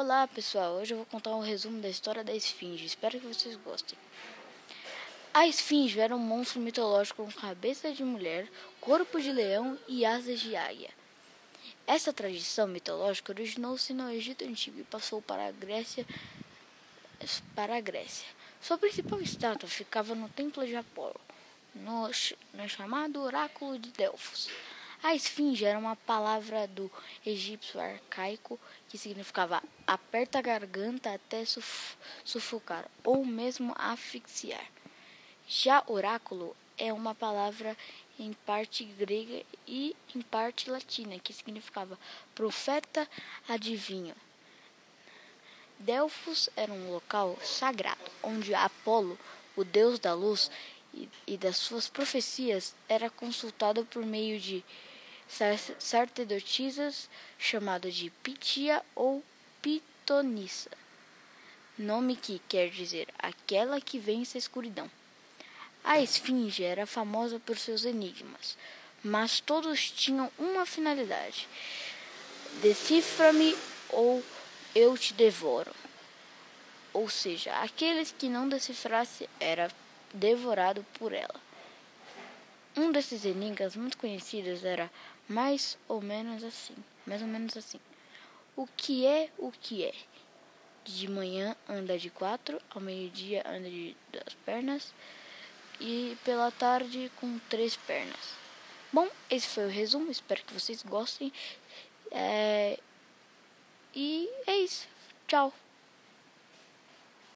Olá pessoal, hoje eu vou contar um resumo da história da Esfinge, espero que vocês gostem. A Esfinge era um monstro mitológico com cabeça de mulher, corpo de leão e asas de águia. Essa tradição mitológica originou-se no Egito Antigo e passou para a Grécia. Para a Grécia. Sua principal estátua ficava no Templo de Apolo, no, no chamado Oráculo de Delfos. A esfinge era uma palavra do egípcio arcaico que significava aperta a garganta até suf sufocar ou mesmo asfixiar. Já oráculo é uma palavra em parte grega e em parte latina que significava profeta adivinho. Delfos era um local sagrado onde Apolo, o deus da luz e, das suas profecias, era consultado por meio de sacerdotisas chamada de Pitia ou Pitonissa, nome que quer dizer aquela que vence a escuridão. A esfinge era famosa por seus enigmas, mas todos tinham uma finalidade: decifra-me ou eu te devoro. Ou seja, aqueles que não decifrasse era devorado por ela. Um desses enigmas muito conhecidos era mais ou menos assim, mais ou menos assim. O que é o que é? De manhã anda de quatro, ao meio-dia anda de duas pernas e pela tarde com três pernas. Bom, esse foi o resumo, espero que vocês gostem. É... E é isso. Tchau.